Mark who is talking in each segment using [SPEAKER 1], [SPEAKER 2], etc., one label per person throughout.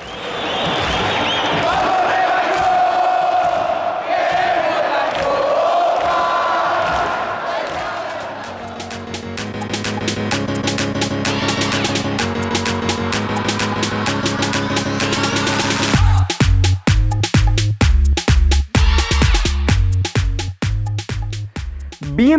[SPEAKER 1] 何?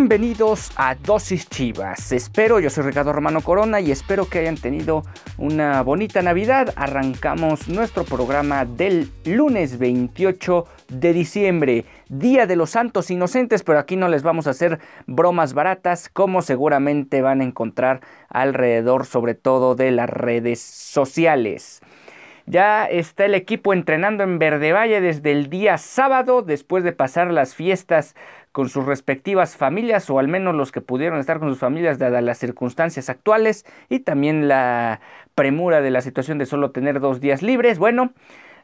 [SPEAKER 1] Bienvenidos a Dosis Chivas. Espero, yo soy Ricardo Romano Corona y espero que hayan tenido una bonita Navidad. Arrancamos nuestro programa del lunes 28 de diciembre, Día de los Santos Inocentes, pero aquí no les vamos a hacer bromas baratas como seguramente van a encontrar alrededor sobre todo de las redes sociales. Ya está el equipo entrenando en Verde Valle desde el día sábado, después de pasar las fiestas con sus respectivas familias, o al menos los que pudieron estar con sus familias dadas las circunstancias actuales, y también la premura de la situación de solo tener dos días libres. Bueno,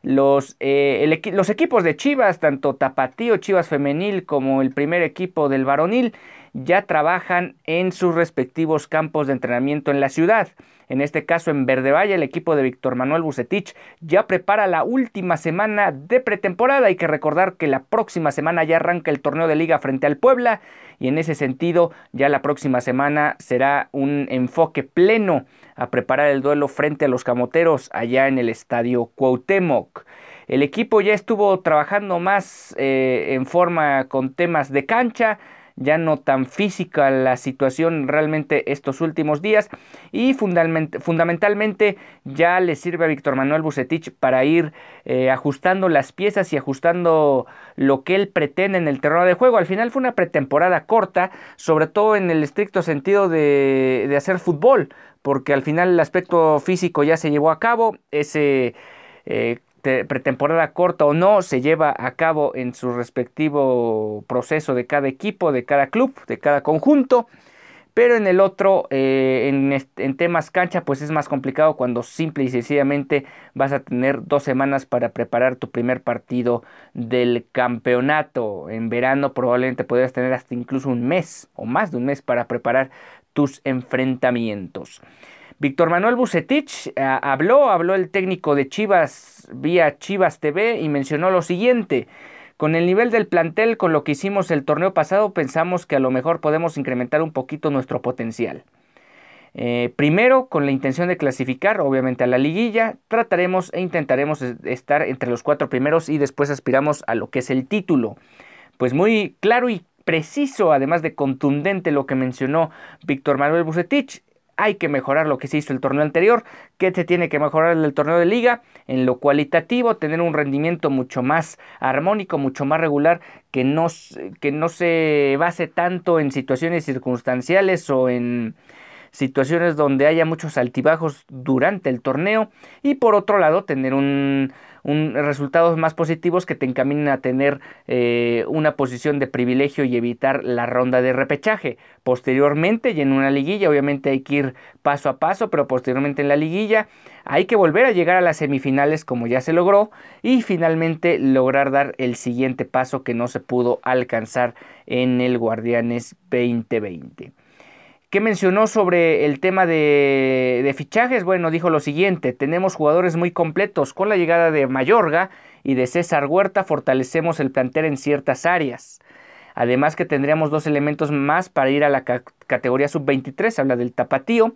[SPEAKER 1] los, eh, los equipos de Chivas, tanto Tapatío, Chivas Femenil, como el primer equipo del Varonil, ya trabajan en sus respectivos campos de entrenamiento en la ciudad. En este caso, en Verde Valle, el equipo de Víctor Manuel Bucetich ya prepara la última semana de pretemporada. Hay que recordar que la próxima semana ya arranca el torneo de liga frente al Puebla y en ese sentido ya la próxima semana será un enfoque pleno a preparar el duelo frente a los camoteros allá en el estadio Cuauhtémoc. El equipo ya estuvo trabajando más eh, en forma con temas de cancha, ya no tan física la situación realmente estos últimos días y fundamentalmente ya le sirve a Víctor Manuel Bucetich para ir eh, ajustando las piezas y ajustando lo que él pretende en el terreno de juego. Al final fue una pretemporada corta, sobre todo en el estricto sentido de, de hacer fútbol, porque al final el aspecto físico ya se llevó a cabo, ese eh, pretemporada corta o no se lleva a cabo en su respectivo proceso de cada equipo, de cada club, de cada conjunto. Pero en el otro, eh, en, temas cancha, pues es más complicado cuando simple y sencillamente vas a tener dos semanas para preparar tu primer partido del campeonato. En verano probablemente podrías tener hasta incluso un mes o más de un mes para preparar tus enfrentamientos. Víctor Manuel Bucetich eh, habló, habló el técnico de Chivas vía Chivas TV y mencionó lo siguiente. Con el nivel del plantel, con lo que hicimos el torneo pasado, pensamos que a lo mejor podemos incrementar un poquito nuestro potencial. Eh, primero, con la intención de clasificar, obviamente, a la liguilla, trataremos e intentaremos estar entre los cuatro primeros y después aspiramos a lo que es el título. Pues muy claro y preciso, además de contundente lo que mencionó Víctor Manuel Bucetich hay que mejorar lo que se hizo el torneo anterior, que se tiene que mejorar el torneo de liga, en lo cualitativo, tener un rendimiento mucho más armónico, mucho más regular, que no, que no se base tanto en situaciones circunstanciales o en situaciones donde haya muchos altibajos durante el torneo y por otro lado tener un resultados más positivos que te encaminen a tener eh, una posición de privilegio y evitar la ronda de repechaje. Posteriormente y en una liguilla, obviamente hay que ir paso a paso, pero posteriormente en la liguilla hay que volver a llegar a las semifinales como ya se logró y finalmente lograr dar el siguiente paso que no se pudo alcanzar en el Guardianes 2020. ¿Qué mencionó sobre el tema de, fichajes? Bueno, dijo lo siguiente, tenemos jugadores muy completos. Con la llegada de Mayorga y de César Huerta fortalecemos el plantel en ciertas áreas. Además que tendríamos dos elementos más para ir a la categoría sub-23, habla del tapatío.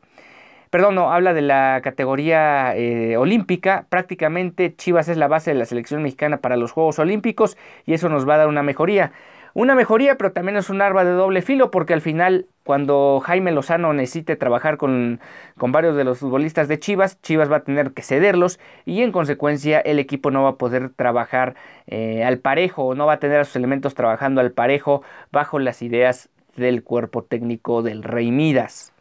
[SPEAKER 1] Perdón, no, habla de la categoría eh, olímpica. Prácticamente Chivas es la base de la selección mexicana para los Juegos Olímpicos y eso nos va a dar una mejoría una mejoría, pero también es un arma de doble filo porque al final cuando Jaime Lozano necesite trabajar con, varios de los futbolistas de Chivas, Chivas va a tener que cederlos y en consecuencia el equipo no va a poder trabajar eh, al parejo, no va a tener a sus elementos trabajando al parejo bajo las ideas del cuerpo técnico del Rey Midas.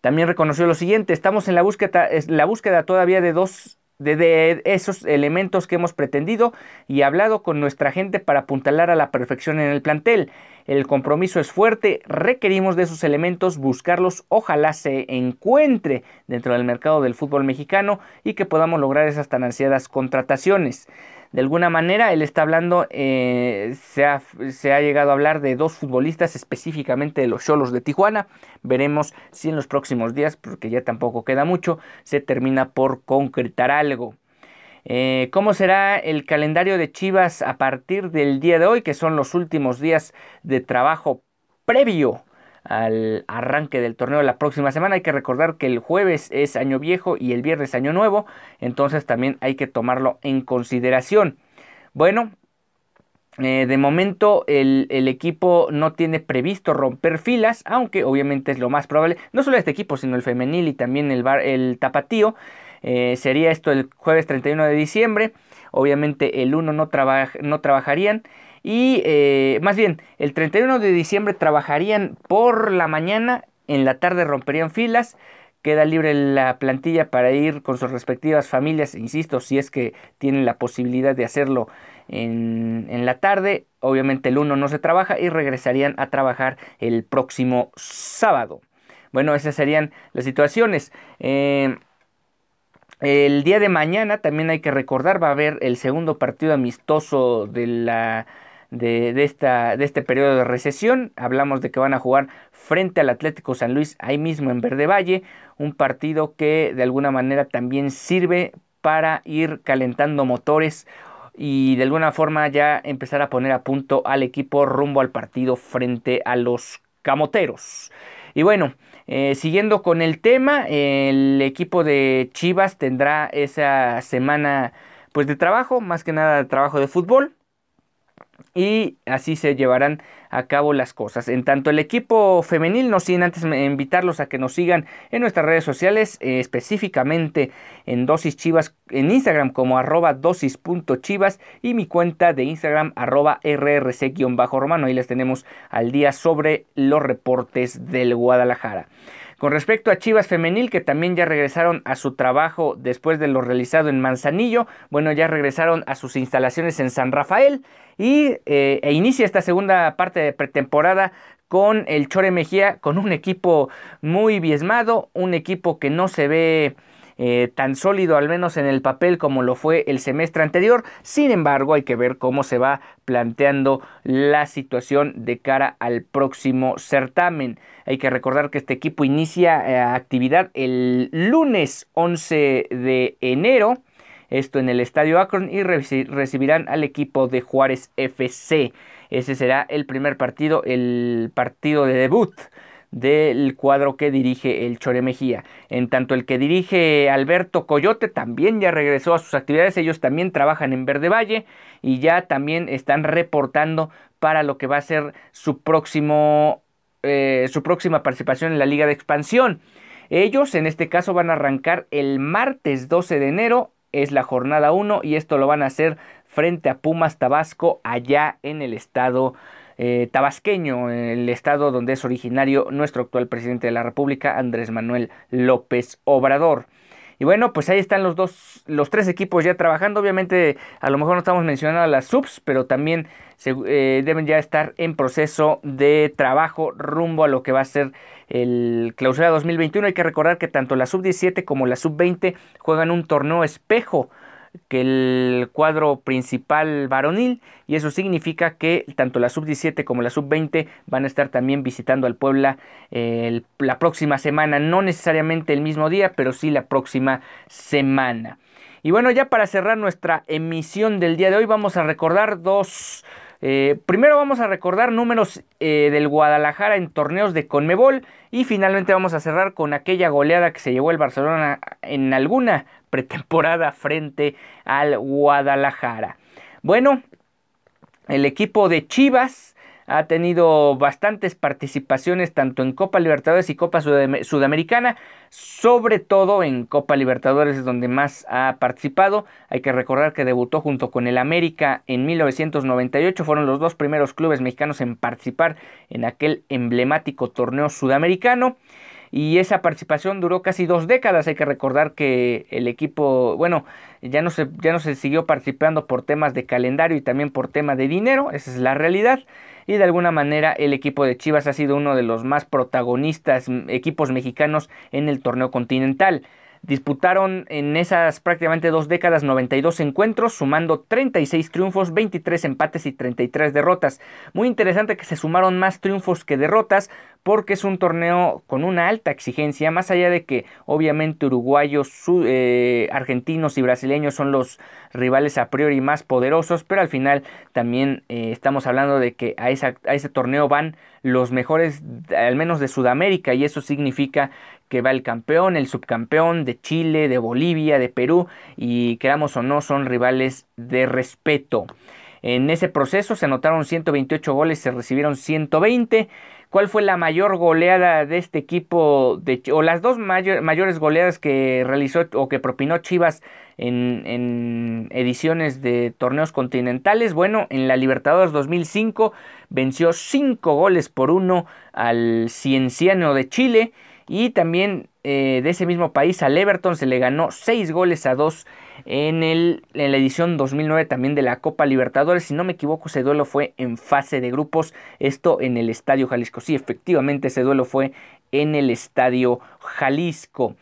[SPEAKER 1] También reconoció lo siguiente, estamos en la búsqueda, la búsqueda todavía de dos de, esos elementos que hemos pretendido y hablado con nuestra gente para apuntalar a la perfección en el plantel. El compromiso es fuerte, requerimos de esos elementos, buscarlos, ojalá se encuentre dentro del mercado del fútbol mexicano y que podamos lograr esas tan ansiadas contrataciones. De alguna manera, él está hablando, eh, se, ha, se, ha, llegado a hablar de dos futbolistas, específicamente de los Cholos de Tijuana. Veremos si en los próximos días, porque ya tampoco queda mucho, se termina por concretar algo. Eh, ¿Cómo será el calendario de Chivas a partir del día de hoy, que son los últimos días de trabajo previo al arranque del torneo la próxima semana. Hay que recordar que el jueves es año viejo y el viernes año nuevo, entonces también hay que tomarlo en consideración. Bueno, eh, de momento el, equipo no tiene previsto romper filas, aunque obviamente es lo más probable, no solo este equipo, sino el femenil y también el, bar, el tapatío. Eh, sería esto el jueves 31 de diciembre. Obviamente el 1 no, no trabajarían. Y eh, más bien, el 31 de diciembre trabajarían por la mañana, en la tarde romperían filas, queda libre la plantilla para ir con sus respectivas familias, insisto, si es que tienen la posibilidad de hacerlo en, la tarde, obviamente el 1 no se trabaja y regresarían a trabajar el próximo sábado. Bueno, esas serían las situaciones. Eh, el día de mañana también hay que recordar, va a haber el segundo partido amistoso de la de, esta, de este periodo de recesión. Hablamos de que van a jugar frente al Atlético San Luis ahí mismo en Verde Valle, un partido que de alguna manera también sirve para ir calentando motores y de alguna forma ya empezar a poner a punto al equipo rumbo al partido frente a los Camoteros. Y bueno, eh, siguiendo con el tema, el equipo de Chivas tendrá esa semana pues de trabajo, más que nada trabajo de fútbol y así se llevarán a cabo las cosas. En tanto el equipo femenil, no sin antes invitarlos a que nos sigan en nuestras redes sociales, eh, específicamente en Dosis Chivas, en Instagram como arroba dosis.chivas y mi cuenta de Instagram arroba rrc-romano. Ahí les tenemos al día sobre los reportes del Guadalajara. Con respecto a Chivas Femenil, que también ya regresaron a su trabajo después de lo realizado en Manzanillo, bueno, ya regresaron a sus instalaciones en San Rafael y eh, e inicia esta segunda parte de pretemporada con el Chore Mejía, con un equipo muy biesmado, un equipo que no se ve eh, tan sólido, al menos en el papel, como lo fue el semestre anterior. Sin embargo, hay que ver cómo se va planteando la situación de cara al próximo certamen. Hay que recordar que este equipo inicia eh, actividad el lunes 11 de enero. Esto en el Estadio Akron y recibirán al equipo de Juárez FC. Ese será el primer partido, el partido de debut del cuadro que dirige el Chore Mejía. En tanto el que dirige Alberto Coyote también ya regresó a sus actividades, ellos también trabajan en Verde Valle y ya también están reportando para lo que va a ser su próximo eh, su próxima participación en la Liga de Expansión. Ellos en este caso van a arrancar el martes 12 de enero, es la jornada 1 y esto lo van a hacer frente a Pumas Tabasco allá en el estado eh, tabasqueño, el estado donde es originario nuestro actual presidente de la República, Andrés Manuel López Obrador. Y bueno, pues ahí están los dos, los tres equipos ya trabajando. Obviamente, a lo mejor no estamos mencionando a las subs, pero también eh, deben ya estar en proceso de trabajo rumbo a lo que va a ser el clausura 2021. Hay que recordar que tanto la sub 17 como la sub 20 juegan un torneo espejo que el cuadro principal varonil y eso significa que tanto la sub-17 como la sub-20 van a estar también visitando al Puebla la próxima semana, no necesariamente el mismo día, pero sí la próxima semana. Y bueno, ya para cerrar nuestra emisión del día de hoy vamos a recordar dos... Eh, primero vamos a recordar números eh, del Guadalajara en torneos de Conmebol y finalmente vamos a cerrar con aquella goleada que se llevó el Barcelona en alguna pretemporada frente al Guadalajara. Bueno, el equipo de Chivas ha tenido bastantes participaciones tanto en Copa Libertadores y Copa Sudamericana, sobre todo en Copa Libertadores es donde más ha participado. Hay que recordar que debutó junto con el América en 1998, fueron los dos primeros clubes mexicanos en participar en aquel emblemático torneo sudamericano. y esa participación duró casi dos décadas. Hay que recordar que el equipo, bueno, ya no se, ya no se siguió participando por temas de calendario y también por tema de dinero, esa es la realidad. Y de alguna manera el equipo de Chivas ha sido uno de los más protagonistas equipos mexicanos en el torneo continental. Disputaron en esas prácticamente dos décadas 92 encuentros, sumando 36 triunfos, 23 empates y 33 derrotas. Muy interesante que se sumaron más triunfos que derrotas porque es un torneo con una alta exigencia, más allá de que obviamente uruguayos, eh, argentinos y brasileños son los rivales a priori más poderosos, pero al final también eh, estamos hablando de que a, a ese torneo van los mejores, al menos de Sudamérica, y eso significa que va el campeón, el subcampeón de Chile, de Bolivia, de Perú y queramos o no son rivales de respeto. En ese proceso se anotaron 128 goles, se recibieron 120. ¿Cuál fue la mayor goleada de este equipo? O las dos mayores goleadas que realizó o que propinó Chivas en, ediciones de torneos continentales? Bueno, en la Libertadores 2005 venció 5 goles por 1 al Cienciano de Chile. Y también eh, de ese mismo país al Everton se le ganó 6 goles a 2 en, el, en la edición 2009 también de la Copa Libertadores. Si no me equivoco, ese duelo fue en fase de grupos. Esto en el Estadio Jalisco. Sí, efectivamente ese duelo fue en el Estadio Jalisco.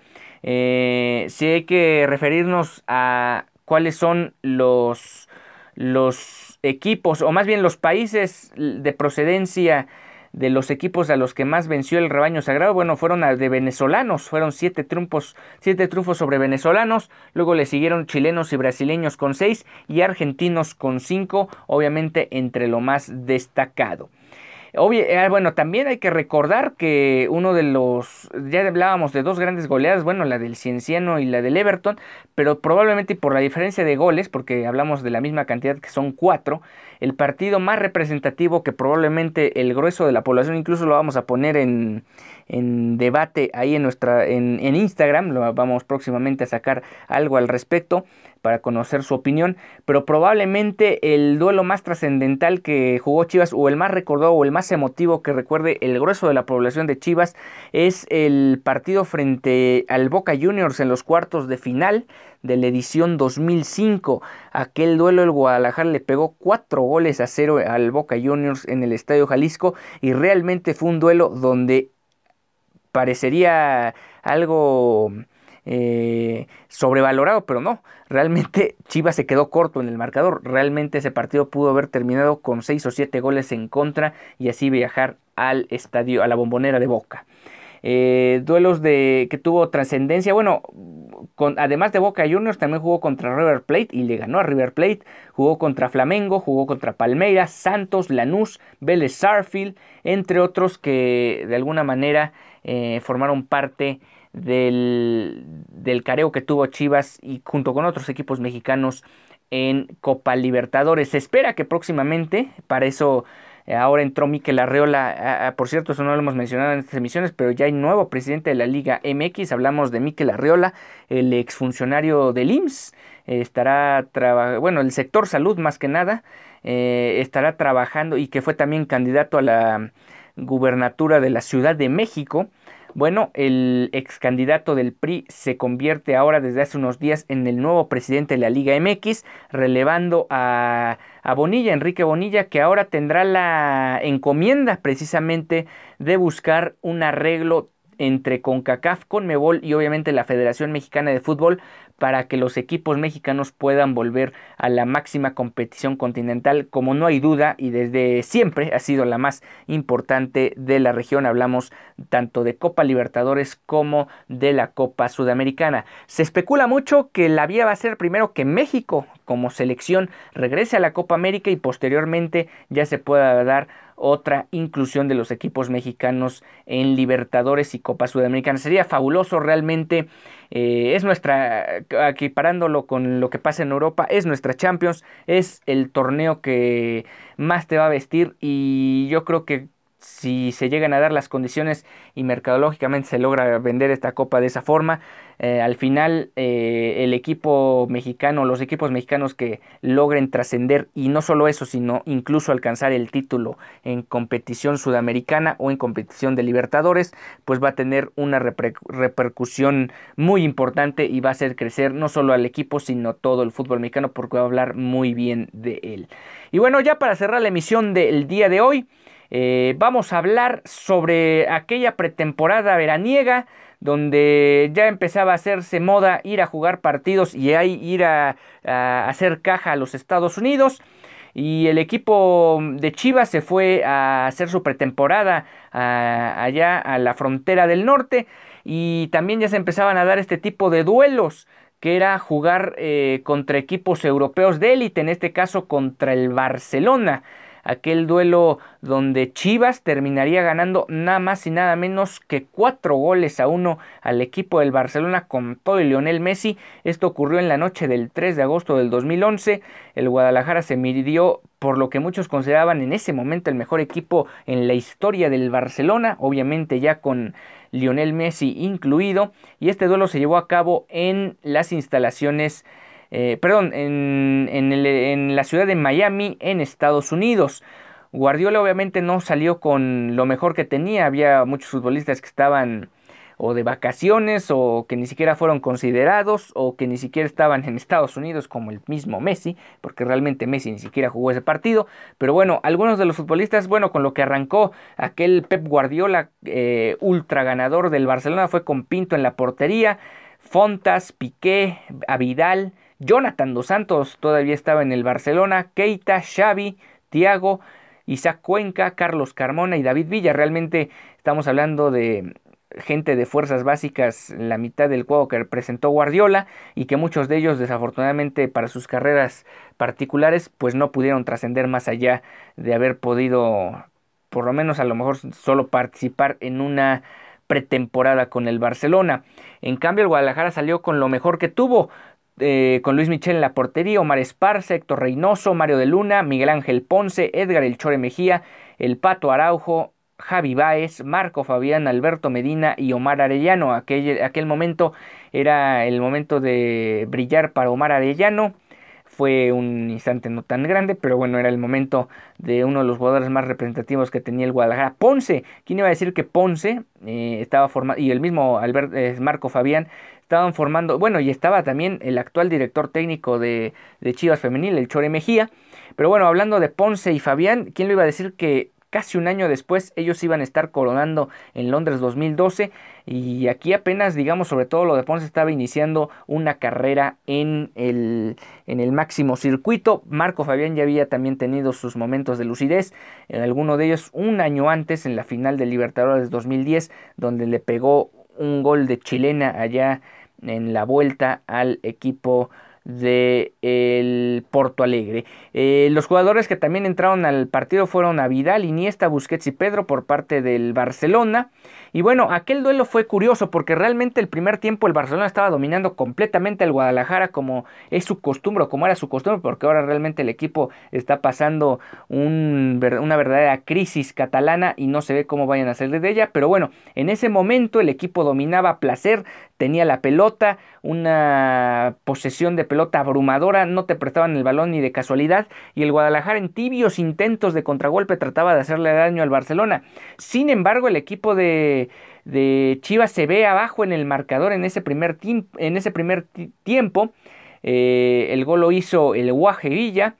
[SPEAKER 1] Eh, si hay que referirnos a cuáles son los, los equipos, o más bien los países de procedencia de los equipos a los que más venció el rebaño sagrado, bueno, fueron de venezolanos, fueron siete triunfos, siete triunfos sobre venezolanos, luego le siguieron chilenos y brasileños con seis y argentinos con cinco, obviamente entre lo más destacado. Eh, bueno, también hay que recordar que uno de los, ya hablábamos de dos grandes goleadas, bueno, la del Cienciano y la del Everton, pero probablemente por la diferencia de goles, porque hablamos de la misma cantidad que son cuatro, el partido más representativo que probablemente el grueso de la población, incluso lo vamos a poner en, en debate ahí en nuestra en, en Instagram, lo vamos próximamente a sacar algo al respecto para conocer su opinión, pero probablemente el duelo más trascendental que jugó Chivas o el más recordado o el más emotivo que recuerde el grueso de la población de Chivas es el partido frente al Boca Juniors en los cuartos de final de la edición 2005. Aquel duelo el Guadalajara le pegó cuatro goles a cero al Boca Juniors en el Estadio Jalisco y realmente fue un duelo donde parecería algo eh, sobrevalorado, pero no, realmente Chivas se quedó corto en el marcador, realmente ese partido pudo haber terminado con 6 o 7 goles en contra y así viajar al estadio, a la bombonera de Boca. Eh, duelos de que tuvo trascendencia. Bueno, además de Boca Juniors, también jugó contra River Plate y le ganó a River Plate. Jugó contra Flamengo, jugó contra Palmeiras, Santos, Lanús, Vélez Sarfield, entre otros que de alguna manera eh, formaron parte del, del careo que tuvo Chivas y junto con otros equipos mexicanos en Copa Libertadores. Se espera que próximamente, para eso eh, ahora entró Miquel Arreola, por cierto, eso no lo hemos mencionado en estas emisiones, pero ya hay nuevo presidente de la Liga MX, hablamos de Miquel Arreola, el exfuncionario del IMSS, eh, estará bueno, el sector salud más que nada, eh, estará trabajando y que fue también candidato a la gubernatura de la Ciudad de México. Bueno, el ex candidato del PRI se convierte ahora desde hace unos días en el nuevo presidente de la Liga MX, relevando a, a Bonilla, Enrique Bonilla, que ahora tendrá la encomienda precisamente de buscar un arreglo entre CONCACAF, CONMEBOL y obviamente la Federación Mexicana de Fútbol para que los equipos mexicanos puedan volver a la máxima competición continental, como no hay duda y desde siempre ha sido la más importante de la región. Hablamos tanto de Copa Libertadores como de la Copa Sudamericana. Se especula mucho que la vía va a ser primero que México como selección regrese a la Copa América y posteriormente ya se pueda dar otra inclusión de los equipos mexicanos en Libertadores y Copa Sudamericana. Sería fabuloso realmente. Eh, es nuestra, equiparándolo con lo que pasa en Europa, es nuestra Champions, es el torneo que más te va a vestir y yo creo que si se llegan a dar las condiciones y mercadológicamente se logra vender esta copa de esa forma, eh, al final eh, el equipo mexicano, los equipos mexicanos que logren trascender y no solo eso, sino incluso alcanzar el título en competición sudamericana o en competición de Libertadores, pues va a tener una repercusión muy importante y va a hacer crecer no solo al equipo, sino todo el fútbol mexicano porque va a hablar muy bien de él. Y bueno, ya para cerrar la emisión del día de hoy, eh, vamos a hablar sobre aquella pretemporada veraniega donde ya empezaba a hacerse moda ir a jugar partidos y ir a, hacer caja a los Estados Unidos. Y el equipo de Chivas se fue a hacer su pretemporada allá a la frontera del norte. Y también ya se empezaban a dar este tipo de duelos que era jugar eh, contra equipos europeos de élite, en este caso contra el Barcelona aquel duelo donde Chivas terminaría ganando nada más y nada menos que cuatro goles a uno al equipo del Barcelona con todo el Lionel Messi. Esto ocurrió en la noche del 3 de agosto del 2011. El Guadalajara se midió por lo que muchos consideraban en ese momento el mejor equipo en la historia del Barcelona, obviamente ya con Lionel Messi incluido, y este duelo se llevó a cabo en las instalaciones eh, perdón, en, en la ciudad de Miami, en Estados Unidos. Guardiola obviamente no salió con lo mejor que tenía, había muchos futbolistas que estaban o de vacaciones o que ni siquiera fueron considerados o que ni siquiera estaban en Estados Unidos como el mismo Messi, porque realmente Messi ni siquiera jugó ese partido. Pero bueno, algunos de los futbolistas, bueno, con lo que arrancó aquel Pep Guardiola eh, ultra ganador del Barcelona fue con Pinto en la portería, Fontas, Piqué, Avidal, Jonathan Dos Santos todavía estaba en el Barcelona, Keita, Xavi, Thiago, Isaac Cuenca, Carlos Carmona y David Villa. Realmente estamos hablando de gente de fuerzas básicas, la mitad del juego que representó Guardiola y que muchos de ellos desafortunadamente para sus carreras particulares pues no pudieron trascender más allá de haber podido por lo menos a lo mejor solo participar en una pretemporada con el Barcelona. En cambio el Guadalajara salió con lo mejor que tuvo, eh, con Luis Michel en la portería, Omar Esparza, Héctor Reynoso, Mario de Luna, Miguel Ángel Ponce, Edgar El Chore Mejía, El Pato Araujo, Javi Báez, Marco Fabián, Alberto Medina y Omar Arellano. Aquel, aquel momento era el momento de brillar para Omar Arellano. Fue un instante no tan grande, pero bueno, era el momento de uno de los jugadores más representativos que tenía el Guadalajara. Ponce, ¿quién iba a decir que Ponce eh, estaba formado? Y el mismo eh, Marco Fabián estaban formando, bueno, y estaba también el actual director técnico de, de Chivas Femenil, el Chore Mejía. Pero bueno, hablando de Ponce y Fabián, ¿quién le iba a decir que casi un año después ellos iban a estar coronando en Londres 2012 y aquí apenas digamos sobre todo lo de Ponce estaba iniciando una carrera en el, en el máximo circuito Marco Fabián ya había también tenido sus momentos de lucidez en alguno de ellos un año antes en la final de Libertadores 2010 donde le pegó un gol de chilena allá en la vuelta al equipo de Porto Alegre. Eh, los jugadores que también entraron al partido fueron a Vidal, Iniesta, Busquets y Pedro por parte del Barcelona. Y bueno, aquel duelo fue curioso porque realmente el primer tiempo el Barcelona estaba dominando completamente al Guadalajara como es su costumbre o como era su costumbre porque ahora realmente el equipo está pasando una verdadera crisis catalana y no se ve cómo vayan a salir de ella. Pero bueno, en ese momento el equipo dominaba a placer, tenía la pelota, una posesión de pelota abrumadora, no te prestaban el balón ni de casualidad y el Guadalajara en tibios intentos de contragolpe trataba de hacerle daño al Barcelona. Sin embargo, el equipo de, de Chivas se ve abajo en el marcador en ese primer, en ese primer tiempo. Eh, el gol lo hizo el Guaje Villa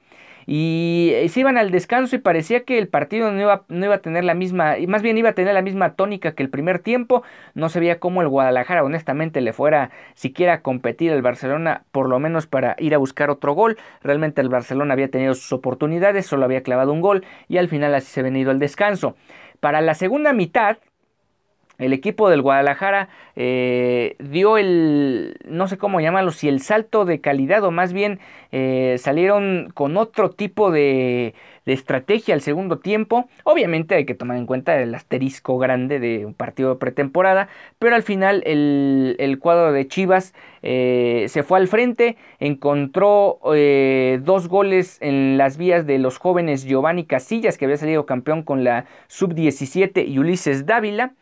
[SPEAKER 1] y eh, se iban al descanso y parecía que el partido no iba, no iba, a tener la misma, más bien iba a tener la misma tónica que el primer tiempo. No se veía cómo el Guadalajara honestamente le fuera siquiera a competir al Barcelona, por lo menos para ir a buscar otro gol. Realmente el Barcelona había tenido sus oportunidades, solo había clavado un gol y al final así se ha venido al descanso. Para la segunda mitad, el equipo del Guadalajara eh, dio el, no sé cómo llamarlo, si el salto de calidad o más bien eh, salieron con otro tipo de, de, estrategia al segundo tiempo. Obviamente hay que tomar en cuenta el asterisco grande de un partido de pretemporada, pero al final el, cuadro de Chivas eh, se fue al frente, encontró dos goles en las vías de los jóvenes Giovanni Casillas, que había salido campeón con la sub-17, y Ulises Dávila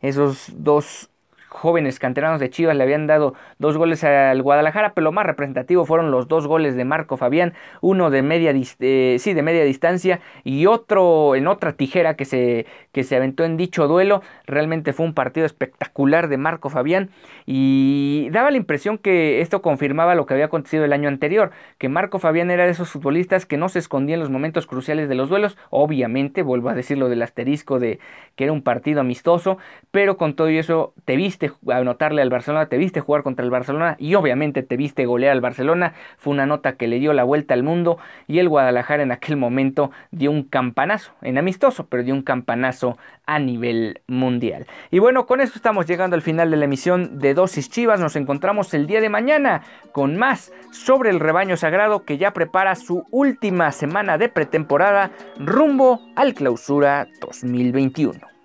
[SPEAKER 1] esos dos jóvenes canteranos de Chivas le habían dado dos goles al Guadalajara, pero lo más representativo fueron los dos goles de Marco Fabián, uno de media, eh, sí, de media distancia y otro en otra tijera que se, que se aventó en dicho duelo. Realmente fue un partido espectacular de Marco Fabián y daba la impresión que esto confirmaba lo que había acontecido el año anterior, que Marco Fabián era de esos futbolistas que no se escondía en los momentos cruciales de los duelos, obviamente, vuelvo a decirlo del asterisco de que era un partido amistoso, pero con todo eso te viste anotarle al Barcelona, te viste jugar contra el Barcelona y obviamente te viste golear al Barcelona. Fue una nota que le dio la vuelta al mundo y el Guadalajara en aquel momento dio un campanazo, en amistoso, pero dio un campanazo a nivel mundial. Y bueno, con esto estamos llegando al final de la emisión de Dosis Chivas. Nos encontramos el día de mañana con más sobre el rebaño sagrado que ya prepara su última semana de pretemporada rumbo al clausura 2021.